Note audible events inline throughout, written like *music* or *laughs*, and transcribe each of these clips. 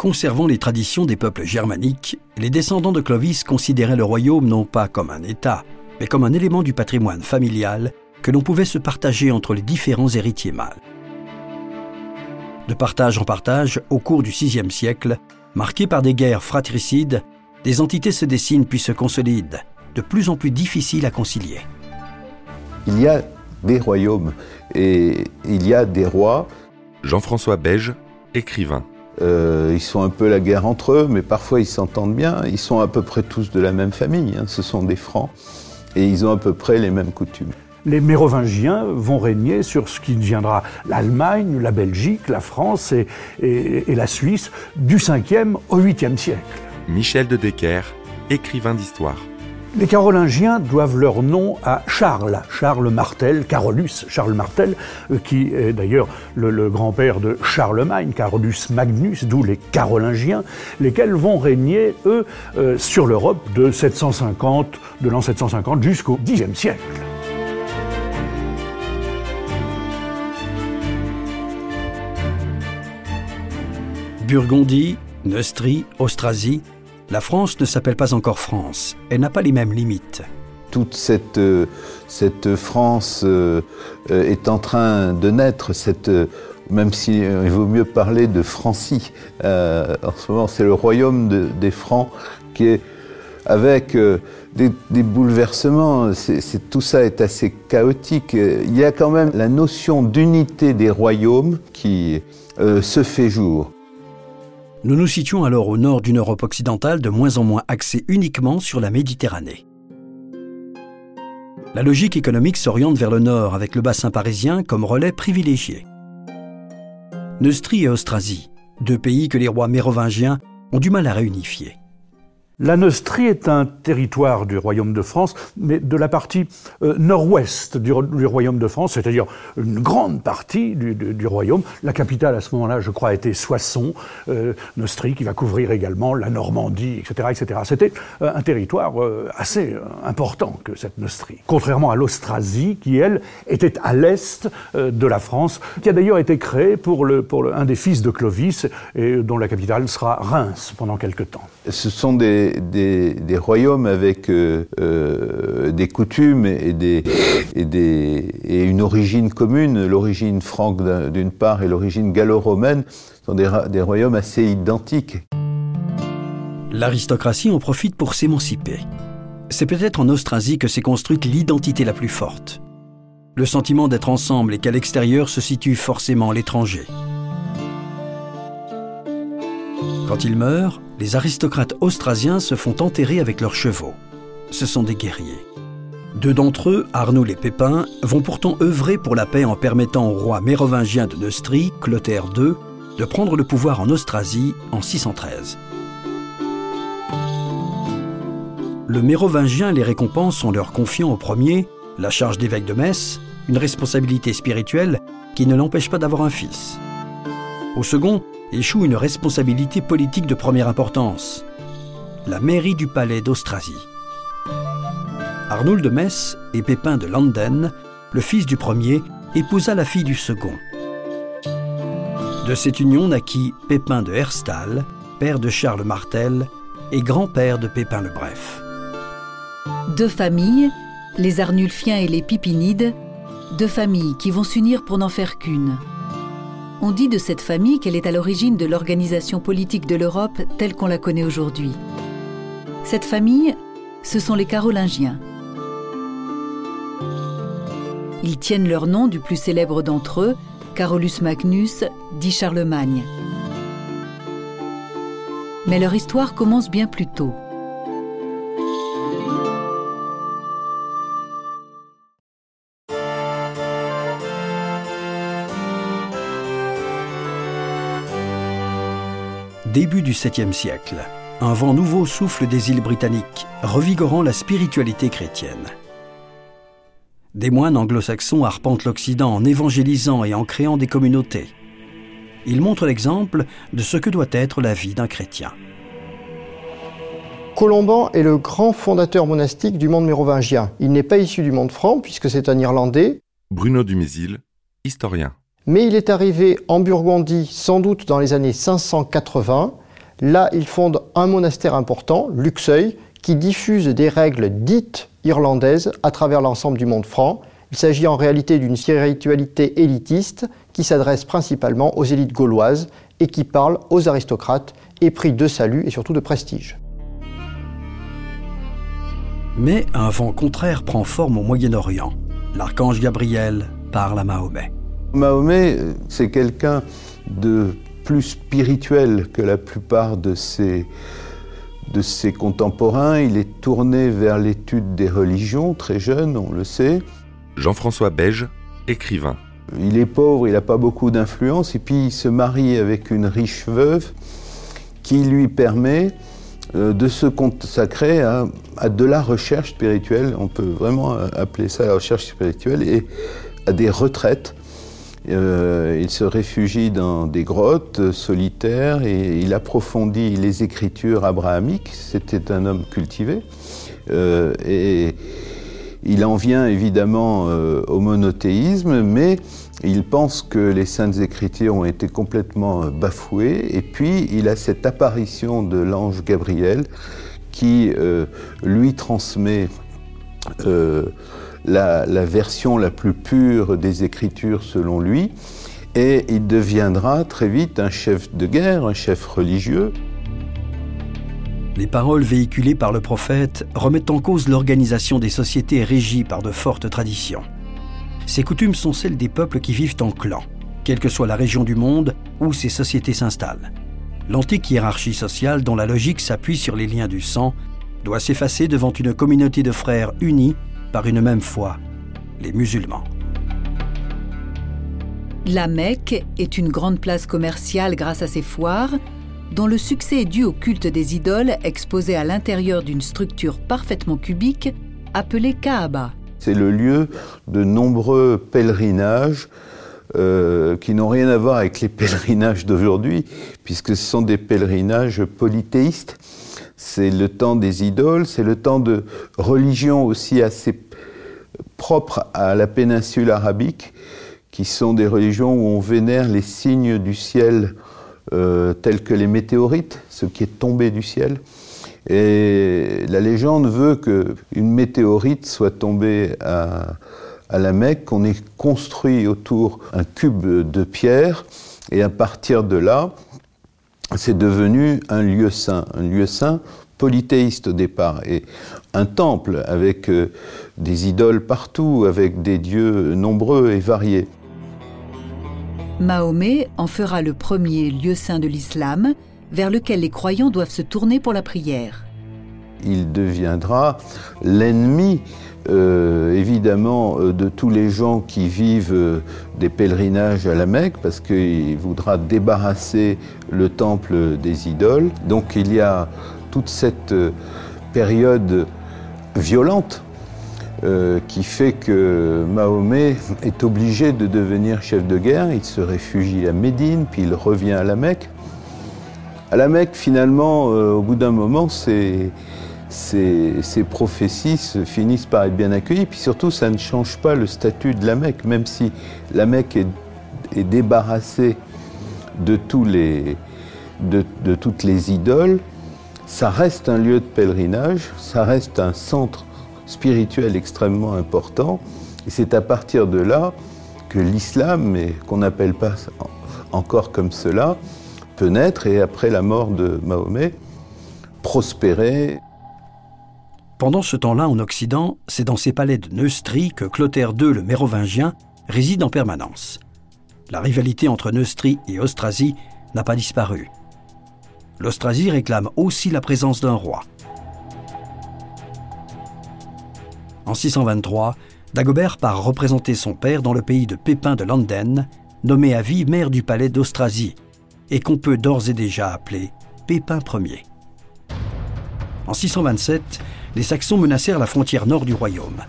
Conservant les traditions des peuples germaniques, les descendants de Clovis considéraient le royaume non pas comme un État, mais comme un élément du patrimoine familial que l'on pouvait se partager entre les différents héritiers mâles. De partage en partage, au cours du VIe siècle, marqué par des guerres fratricides, des entités se dessinent puis se consolident, de plus en plus difficiles à concilier. Il y a des royaumes et il y a des rois. Jean-François Beige, écrivain. Euh, ils sont un peu la guerre entre eux, mais parfois ils s'entendent bien. Ils sont à peu près tous de la même famille. Hein. Ce sont des francs et ils ont à peu près les mêmes coutumes. Les Mérovingiens vont régner sur ce qui deviendra l'Allemagne, la Belgique, la France et, et, et la Suisse du 5e au 8e siècle. Michel de Decker, écrivain d'histoire. Les Carolingiens doivent leur nom à Charles, Charles Martel, Carolus Charles Martel, euh, qui est d'ailleurs le, grand-père de Charlemagne, Carolus Magnus, d'où les Carolingiens, lesquels vont régner, eux, euh, sur l'Europe de 750, de l'an 750 jusqu'au Xe siècle. Burgondie, Neustrie, Austrasie, la France ne s'appelle pas encore France. Elle n'a pas les mêmes limites. Toute cette, euh, France euh, euh, est en train de naître, même s'il vaut mieux parler de Francie. en ce moment, c'est le royaume des Francs qui est avec des, bouleversements. Tout ça est assez chaotique. Il y a quand même la notion d'unité des royaumes qui se fait jour. Nous nous situons alors au nord d'une Europe occidentale de moins en moins axée uniquement sur la Méditerranée. La logique économique s'oriente vers le nord avec le bassin parisien comme relais privilégié. Neustrie et Austrasie, deux pays que les rois mérovingiens ont du mal à réunifier. La Neustrie est un territoire du Royaume de France, mais de la partie euh, nord-ouest du, Royaume de France, c'est-à-dire une grande partie du, Royaume. La capitale à ce moment-là, je crois, était Soissons, euh, Neustrie, qui va couvrir également la Normandie, etc. etc. C'était euh, un territoire assez important que cette Neustrie. Contrairement à l'Austrasie, qui, elle, était à l'est de la France, qui a d'ailleurs été créée pour un des fils de Clovis, et dont la capitale sera Reims pendant quelque temps. Ce sont des des, royaumes avec euh, euh, des coutumes et, une origine commune, l'origine franque d'une part et l'origine gallo-romaine, sont des, des royaumes assez identiques. L'aristocratie en profite pour s'émanciper. C'est peut-être en Austrasie que s'est construite l'identité la plus forte. Le sentiment d'être ensemble et qu'à l'extérieur se situe forcément l'étranger. Quand il meurt, les aristocrates austrasiens se font enterrer avec leurs chevaux. Ce sont des guerriers. Deux d'entre eux, Arnoul et Pépin, vont pourtant œuvrer pour la paix en permettant au roi mérovingien de Neustrie, Clotaire II, de prendre le pouvoir en Austrasie en 613. Le mérovingien les récompense en leur confiant au premier la charge d'évêque de Metz, une responsabilité spirituelle qui ne l'empêche pas d'avoir un fils. Au second, échoue une responsabilité politique de première importance, la mairie du palais d'Austrasie. Arnoul de Metz et Pépin de Landen, le fils du premier, épousa la fille du second. De cette union naquit Pépin de Herstal, père de Charles Martel et grand-père de Pépin le Bref. Deux familles, les Arnulfiens et les Pipinides, deux familles qui vont s'unir pour n'en faire qu'une. On dit de cette famille qu'elle est à l'origine de l'organisation politique de l'Europe telle qu'on la connaît aujourd'hui. Cette famille, ce sont les Carolingiens. Ils tiennent leur nom du plus célèbre d'entre eux, Carolus Magnus, dit Charlemagne. Mais leur histoire commence bien plus tôt. Début du 7e siècle, un vent nouveau souffle des îles britanniques, revigorant la spiritualité chrétienne. Des moines anglo-saxons arpentent l'Occident en évangélisant et en créant des communautés. Ils montrent l'exemple de ce que doit être la vie d'un chrétien. Colomban est le grand fondateur monastique du monde mérovingien. Il n'est pas issu du monde franc puisque c'est un Irlandais. Bruno Dumézil, historien. Mais il est arrivé en Burgondie sans doute dans les années 580. Là, il fonde un monastère important, Luxeuil, qui diffuse des règles dites irlandaises à travers l'ensemble du monde franc. Il s'agit en réalité d'une spiritualité élitiste qui s'adresse principalement aux élites gauloises et qui parle aux aristocrates, épris de salut et surtout de prestige. Mais un vent contraire prend forme au Moyen-Orient. L'archange Gabriel parle à Mahomet. Mahomet, c'est quelqu'un de plus spirituel que la plupart de ses, de ses contemporains. Il est tourné vers l'étude des religions, très jeune, on le sait. Jean-François Beige, écrivain. Il est pauvre, il n'a pas beaucoup d'influence, et puis il se marie avec une riche veuve qui lui permet euh, de se consacrer à, de la recherche spirituelle, on peut vraiment appeler ça la recherche spirituelle, et à des retraites. Euh, il se réfugie dans des grottes solitaires et il approfondit les écritures abrahamiques. C'était un homme cultivé. Euh, et il en vient évidemment au monothéisme, mais il pense que les saintes écritures ont été complètement euh, bafouées, et puis il a cette apparition de l'ange Gabriel qui euh, lui transmet la, version la plus pure des écritures selon lui, et il deviendra très vite un chef de guerre, un chef religieux. Les paroles véhiculées par le prophète remettent en cause l'organisation des sociétés régies par de fortes traditions. Ces coutumes sont celles des peuples qui vivent en clans, quelle que soit la région du monde où ces sociétés s'installent. L'antique hiérarchie sociale, dont la logique s'appuie sur les liens du sang, doit s'effacer devant une communauté de frères unis par une même foi, les musulmans. La Mecque est une grande place commerciale grâce à ses foires, dont le succès est dû au culte des idoles exposées à l'intérieur d'une structure parfaitement cubique appelée Kaaba. C'est le lieu de nombreux pèlerinages euh, qui n'ont rien à voir avec les *laughs* pèlerinages d'aujourd'hui, puisque ce sont des pèlerinages polythéistes. C'est le temps des idoles, c'est le temps de religions aussi assez propres à la péninsule arabique, qui sont des religions où on vénère les signes du ciel euh, tels que les météorites, ce qui est tombé du ciel. Et la légende veut qu'une météorite soit tombée à, la Mecque, qu'on ait construit autour un cube de pierre, et à partir de là, c'est devenu un lieu saint, un lieu saint polythéiste au départ, et un temple avec euh, des idoles partout, avec des dieux nombreux et variés. Mahomet en fera le premier lieu saint de l'islam, vers lequel les croyants doivent se tourner pour la prière. Il deviendra l'ennemi euh, évidemment euh, de tous les gens qui vivent euh, des pèlerinages à la Mecque parce qu'il voudra débarrasser le temple des idoles. Donc il y a toute cette période violente qui fait que Mahomet est obligé de devenir chef de guerre. Il se réfugie à Médine, puis il revient à la Mecque. À la Mecque, finalement, au bout d'un moment, ces, prophéties finissent par être bien accueillies. Puis surtout, ça ne change pas le statut de la Mecque, même si la Mecque est, débarrassée de, de, toutes les idoles. Ça reste un lieu de pèlerinage, ça reste un centre spirituel extrêmement important. Et c'est à partir de là que l'islam, mais qu'on n'appelle pas encore comme cela, naître et après la mort de Mahomet, prospérer. Pendant ce temps-là, en Occident, c'est dans ces palais de Neustrie que Clotaire II le Mérovingien réside en permanence. La rivalité entre Neustrie et Austrasie n'a pas disparu. L'Austrasie réclame aussi la présence d'un roi. En 623, Dagobert part représenter son père dans le pays de Pépin de Landen, nommé à vie maire du palais d'Austrasie, et qu'on peut d'ores et déjà appeler Pépin Ier. En 627, les Saxons menacèrent la frontière nord du royaume.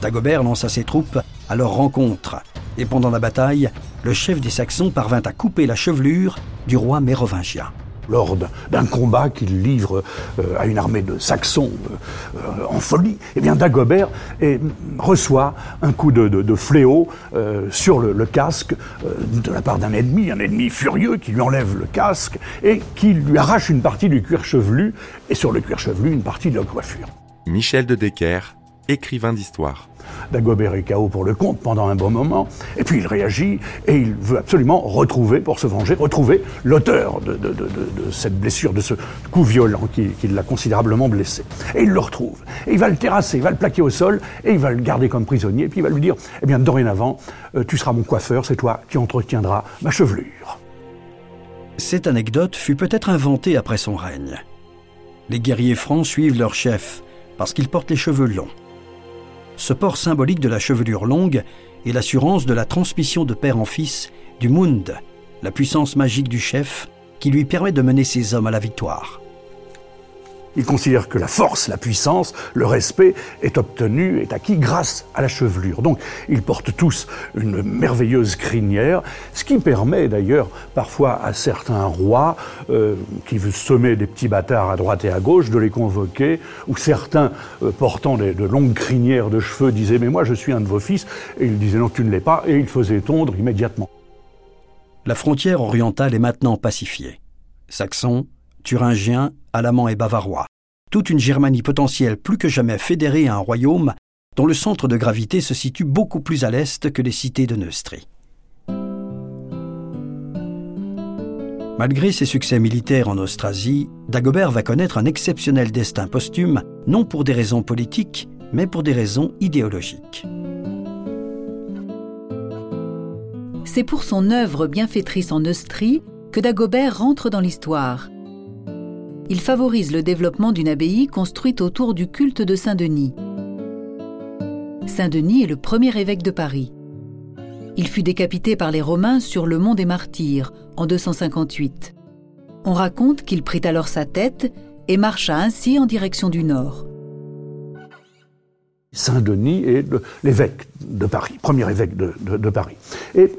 Dagobert lança ses troupes à leur rencontre, et pendant la bataille, le chef des Saxons parvint à couper la chevelure du roi mérovingien lors d'un combat qu'il livre euh, à une armée de Saxons euh, euh, en folie, eh bien Dagobert reçoit un coup de, fléau sur le, casque de la part d'un ennemi, un ennemi furieux qui lui enlève le casque et qui lui arrache une partie du cuir chevelu et sur le cuir chevelu une partie de la coiffure. Michel de Decker, écrivain d'histoire. Dagobert est KO pour le compte pendant un bon moment, et puis il réagit et il veut absolument retrouver, pour se venger, retrouver l'auteur de, cette blessure, de ce coup violent qui, l'a considérablement blessé. Et il le retrouve. Et il va le terrasser, il va le plaquer au sol, et il va le garder comme prisonnier, et puis il va lui dire, eh bien, dorénavant, euh, tu seras mon coiffeur, c'est toi qui entretiendras ma chevelure. Cette anecdote fut peut-être inventée après son règne. Les guerriers francs suivent leur chef parce qu'ils portent les cheveux longs ce port symbolique de la chevelure longue est l'assurance de la transmission de père en fils du Mund, la puissance magique du chef qui lui permet de mener ses hommes à la victoire. Il considère que la force, la puissance, le respect est obtenu, est acquis grâce à la chevelure. Donc, ils portent tous une merveilleuse crinière, ce qui permet d'ailleurs parfois à certains rois euh, qui veulent semer des petits bâtards à droite et à gauche de les convoquer, ou certains euh, portant de longues crinières de cheveux disaient Mais moi je suis un de vos fils, et ils disaient Non, tu ne l'es pas, et ils faisaient tondre immédiatement. La frontière orientale est maintenant pacifiée. Saxons, Thuringiens, Alamans et Bavarois. Toute une Germanie potentielle plus que jamais fédérée à un royaume dont le centre de gravité se situe beaucoup plus à l'est que les cités de Neustrie. Malgré ses succès militaires en Austrasie, Dagobert va connaître un exceptionnel destin posthume, non pour des raisons politiques, mais pour des raisons idéologiques. C'est pour son œuvre bienfaitrice en Neustrie que Dagobert rentre dans l'histoire il favorise le développement d'une abbaye construite autour du culte de Saint-Denis. Saint-Denis est le premier évêque de Paris. Il fut décapité par les Romains sur le mont des Martyrs en 258. On raconte qu'il prit alors sa tête et marcha ainsi en direction du nord. Saint-Denis est l'évêque de Paris, premier évêque de, de Paris. Et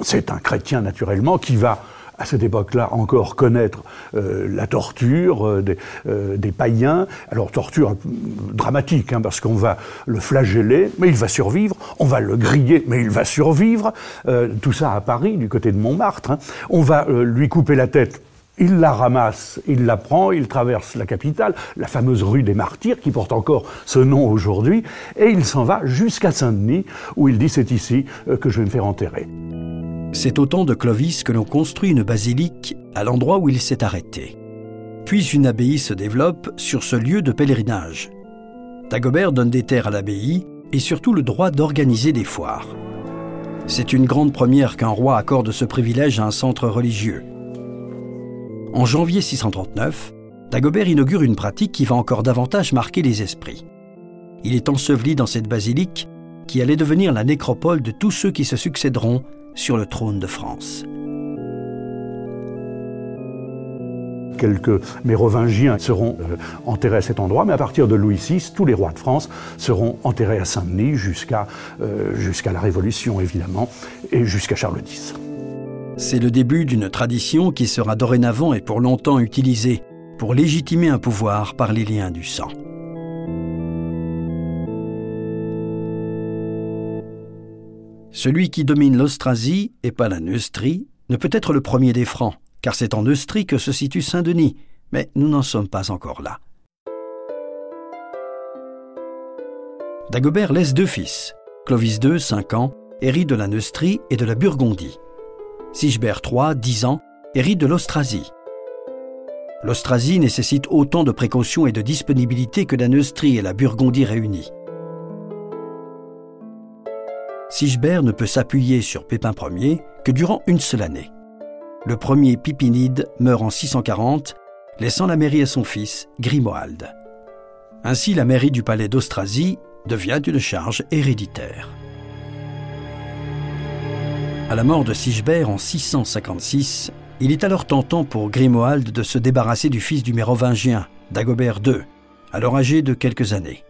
c'est un chrétien naturellement qui va à cette époque-là encore connaître euh, la torture euh, euh, des, païens. Alors torture dramatique, hein, parce qu'on va le flageller, mais il va survivre. On va le griller, mais il va survivre. tout ça à Paris, du côté de Montmartre. Hein. On va lui couper la tête. Il la ramasse, il la prend, il traverse la capitale, la fameuse rue des Martyrs, qui porte encore ce nom aujourd'hui, et il s'en va jusqu'à Saint-Denis, où il dit c'est ici que je vais me faire enterrer. C'est au temps de Clovis que l'on construit une basilique à l'endroit où il s'est arrêté. Puis une abbaye se développe sur ce lieu de pèlerinage. Dagobert donne des terres à l'abbaye et surtout le droit d'organiser des foires. C'est une grande première qu'un roi accorde ce privilège à un centre religieux. En janvier 639, Dagobert inaugure une pratique qui va encore davantage marquer les esprits. Il est enseveli dans cette basilique qui allait devenir la nécropole de tous ceux qui se succéderont sur le trône de France. quelques mérovingiens seront euh, enterrés à cet endroit, mais à partir de Louis VI, tous les rois de France seront enterrés à Saint-Denis jusqu'à euh, jusqu'à la Révolution, évidemment, et jusqu'à Charles X. C'est le début d'une tradition qui sera dorénavant et pour longtemps utilisée pour légitimer un pouvoir par les liens du sang. Celui qui domine l'Austrasie, et pas la Neustrie, ne peut être le premier des Francs, car c'est en Neustrie que se situe Saint-Denis, mais nous n'en sommes pas encore là. Dagobert laisse deux fils. Clovis II, 5 ans, hérite de la Neustrie et de la Burgondie. Sigebert III, 10 ans, hérite de l'Austrasie. L'Austrasie nécessite autant de précautions et de disponibilité que la Neustrie et la Burgondie réunies. Sigebert ne peut s'appuyer sur Pépin Ier que durant une seule année. Le premier Pipinide meurt en 640, laissant la mairie à son fils, Grimoald. Ainsi, la mairie du palais d'Austrasie devient une charge héréditaire. À la mort de Sigebert en 656, il est alors tentant pour Grimoald de se débarrasser du fils du mérovingien, Dagobert II, alors âgé de quelques années.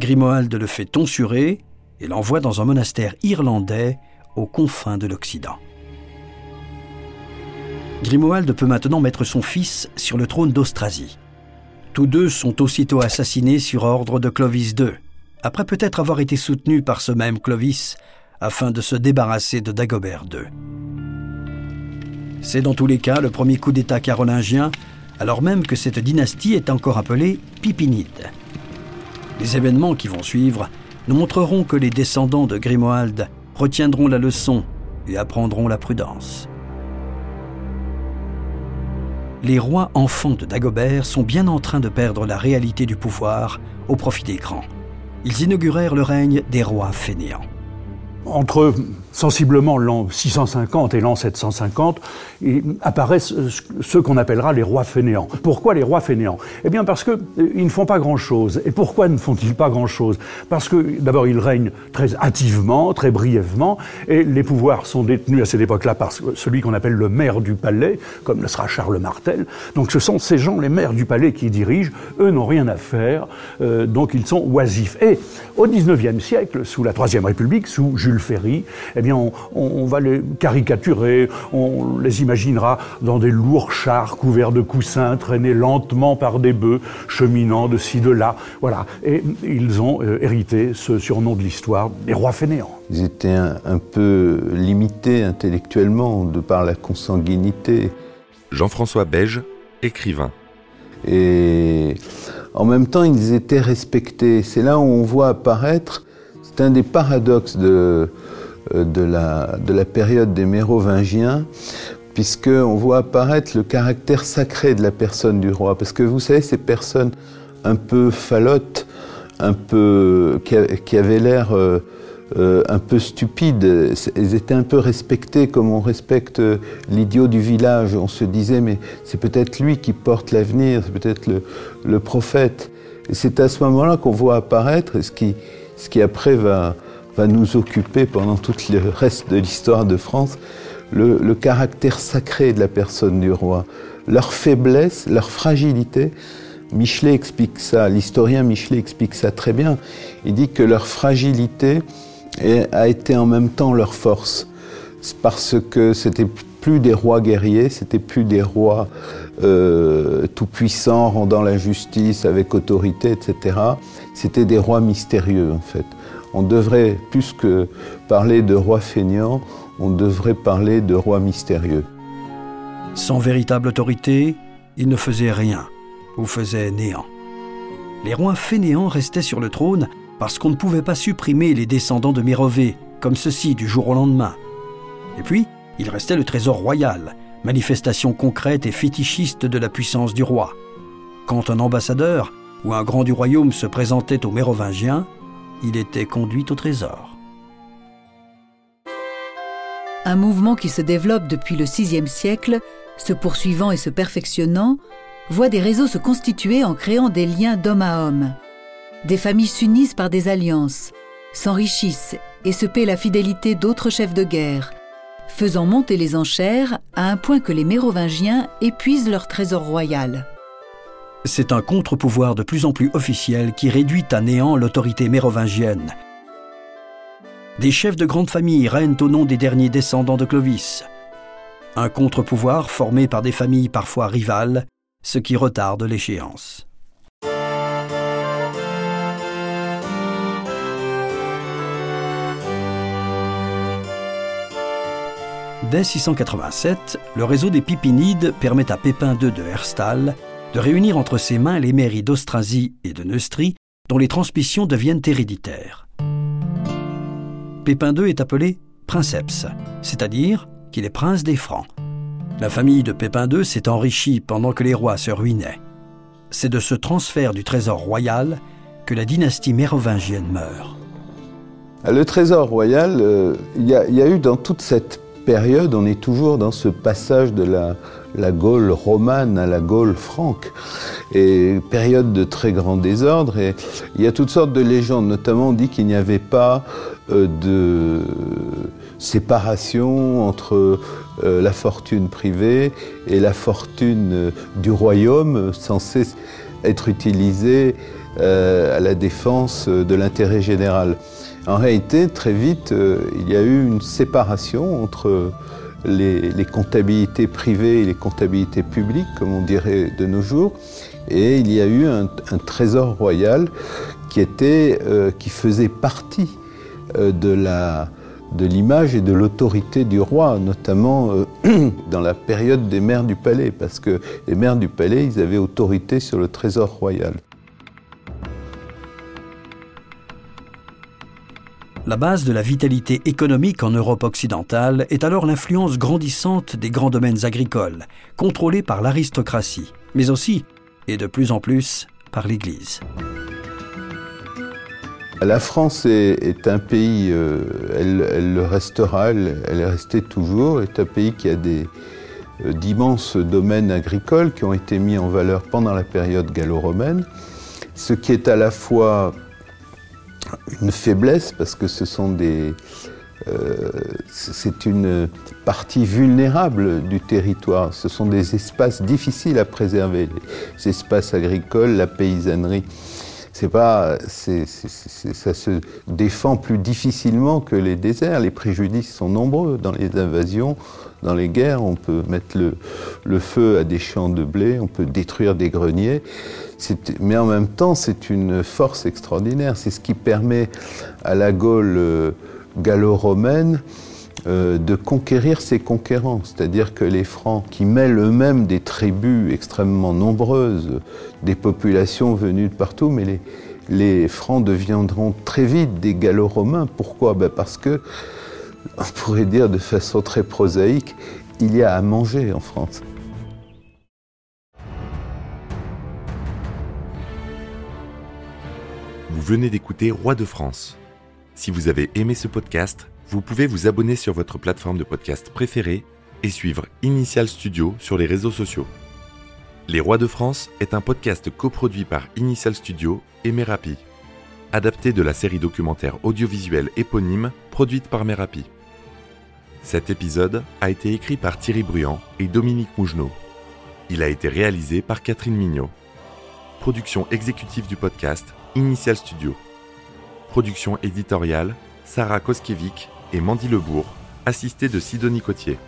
Grimoald le fait tonsurer et l'envoie dans un monastère irlandais aux confins de l'Occident. Grimoald peut maintenant mettre son fils sur le trône d'Austrasie. Tous deux sont aussitôt assassinés sur ordre de Clovis II, après peut-être avoir été soutenus par ce même Clovis afin de se débarrasser de Dagobert II. C'est dans tous les cas le premier coup d'État carolingien, alors même que cette dynastie est encore appelée Pipinide. Les événements qui vont suivre nous montreront que les descendants de Grimoald retiendront la leçon et apprendront la prudence. Les rois enfants de Dagobert sont bien en train de perdre la réalité du pouvoir au profit des grands. Ils inaugurèrent le règne des rois fainéants. Entre sensiblement l'an 650 et l'an 750, apparaissent ce qu'on appellera les rois fainéants. Pourquoi les rois fainéants? Eh bien parce qu'ils euh, ne font pas grand-chose. Et pourquoi ne font-ils pas grand-chose? Parce que d'abord ils règnent très hâtivement, très brièvement, et les pouvoirs sont détenus à cette époque-là par celui qu'on appelle le maire du palais, comme le sera Charles Martel. Donc ce sont ces gens, les maires du palais, qui dirigent. Eux n'ont rien à faire, euh, donc ils sont oisifs. Et au XIXe siècle, sous la Troisième République, sous Jules Ferry, eh bien on, va les caricaturer, on les imaginera dans des lourds chars couverts de coussins, traînés lentement par des bœufs, cheminant de ci, de là. Voilà. Et ils ont euh, hérité ce surnom de l'histoire, des rois fainéants. Ils étaient un, peu limités intellectuellement de par la consanguinité. Jean-François Beige, écrivain. Et en même temps, ils étaient respectés. C'est là où on voit apparaître, c'est un des paradoxes de, euh, de la, de la période des Mérovingiens, puisqu'on voit apparaître le caractère sacré de la personne du roi. Parce que vous savez, ces personnes un peu falottes, un peu, qui, avaient l'air euh, euh, un peu stupides, elles étaient un peu respectées comme on respecte l'idiot du village. On se disait, mais c'est peut-être lui qui porte l'avenir, c'est peut-être le, le, prophète. C'est à ce moment-là qu'on voit apparaître ce qui, ce qui après va, va nous occuper pendant tout le reste de l'histoire de France, le, caractère sacré de la personne du roi, leur faiblesse, leur fragilité. Michelet explique ça, l'historien Michelet explique ça très bien. Il dit que leur fragilité a été en même temps leur force, parce que c'était plus des rois guerriers, c'était plus des rois euh, tout-puissants rendant la justice avec autorité, etc. C'était des rois mystérieux en fait on devrait, plus que parler de roi feignant, on devrait parler de roi mystérieux. Sans véritable autorité, il ne faisait rien, ou faisait néant. Les rois fainéants restaient sur le trône parce qu'on ne pouvait pas supprimer les descendants de Mérové, comme ceci du jour au lendemain. Et puis, il restait le trésor royal, manifestation concrète et fétichiste de la puissance du roi. Quand un ambassadeur ou un grand du royaume se présentait aux Mérovingiens, il était conduit au trésor. Un mouvement qui se développe depuis le VIe siècle, se poursuivant et se perfectionnant, voit des réseaux se constituer en créant des liens d'homme à homme. Des familles s'unissent par des alliances, s'enrichissent et se paient la fidélité d'autres chefs de guerre, faisant monter les enchères à un point que les Mérovingiens épuisent leur trésor royal c'est un contre-pouvoir de plus en plus officiel qui réduit à néant l'autorité mérovingienne. Des chefs de grandes familles règnent au nom des derniers descendants de Clovis. Un contre-pouvoir formé par des familles parfois rivales, ce qui retarde l'échéance. Dès 687, le réseau des Pipinides permet à Pépin II de Herstal de réunir entre ses mains les mairies d'Austrasie et de Neustrie, dont les transmissions deviennent héréditaires. Pépin II est appelé princeps, c'est-à-dire qu'il est prince des Francs. La famille de Pépin II s'est enrichie pendant que les rois se ruinaient. C'est de ce transfert du trésor royal que la dynastie mérovingienne meurt. Le trésor royal, euh, il y, a eu dans toute cette on est toujours dans ce passage de la, Gaule romane à la Gaule franque. Et période de très grand désordre. Et il y a toutes sortes de légendes. Notamment, on dit qu'il n'y avait pas euh, de, séparation entre la fortune privée et la fortune du royaume censée être utilisée à la défense de l'intérêt général. En réalité, très vite, il y a eu une séparation entre les, comptabilités privées et les comptabilités publiques, comme on dirait de nos jours. Et il y a eu un, trésor royal qui, était, euh, qui faisait partie euh, de de l'image et de l'autorité du roi, notamment euh, *clears throat* dans la période des maires du palais, parce que les maires du palais, ils avaient autorité sur le trésor royal. La base de la vitalité économique en Europe occidentale est alors l'influence grandissante des grands domaines agricoles, contrôlés par l'aristocratie, mais aussi, et de plus en plus, par l'Église. La France est, un pays, euh, elle, le restera, elle, est restée toujours, est un pays qui a des euh, d'immenses domaines agricoles qui ont été mis en valeur pendant la période gallo-romaine, ce qui est à la fois une faiblesse parce que ce sont des. Euh, c'est une partie vulnérable du territoire. Ce sont des espaces difficiles à préserver, les espaces agricoles, la paysannerie. C'est pas, ça se défend plus difficilement que les déserts. Les préjudices sont nombreux dans les invasions, dans les guerres. On peut mettre le, le feu à des champs de blé, on peut détruire des greniers mais en même temps, c'est une force extraordinaire. C'est ce qui permet à la Gaule euh, gallo-romaine euh, de conquérir ses conquérants. C'est-à-dire que les Francs, qui mêlent eux-mêmes des tribus extrêmement nombreuses, des populations venues de partout, mais les, Francs deviendront très vite des gallo-romains. Pourquoi? Ben Parce que, on pourrait dire de façon très prosaïque, il y a à manger en France. Vous venez d'écouter Roi de France. Si vous avez aimé ce podcast, vous pouvez vous abonner sur votre plateforme de podcast préférée et suivre Initial Studio sur les réseaux sociaux. Les Rois de France est un podcast coproduit par Initial Studio et Merapi, adapté de la série documentaire audiovisuelle éponyme produite par Merapi. Cet épisode a été écrit par Thierry Bruand et Dominique Mougenot. Il a été réalisé par Catherine Mignot. Production exécutive du podcast Initial Studio. Production éditoriale, Sarah Koskiewicz et Mandy Lebourg, assistée de Sidonie Cotier.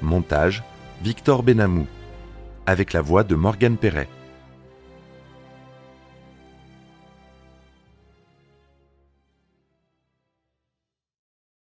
Montage, Victor Benamou. Avec la voix de Morgane Perret.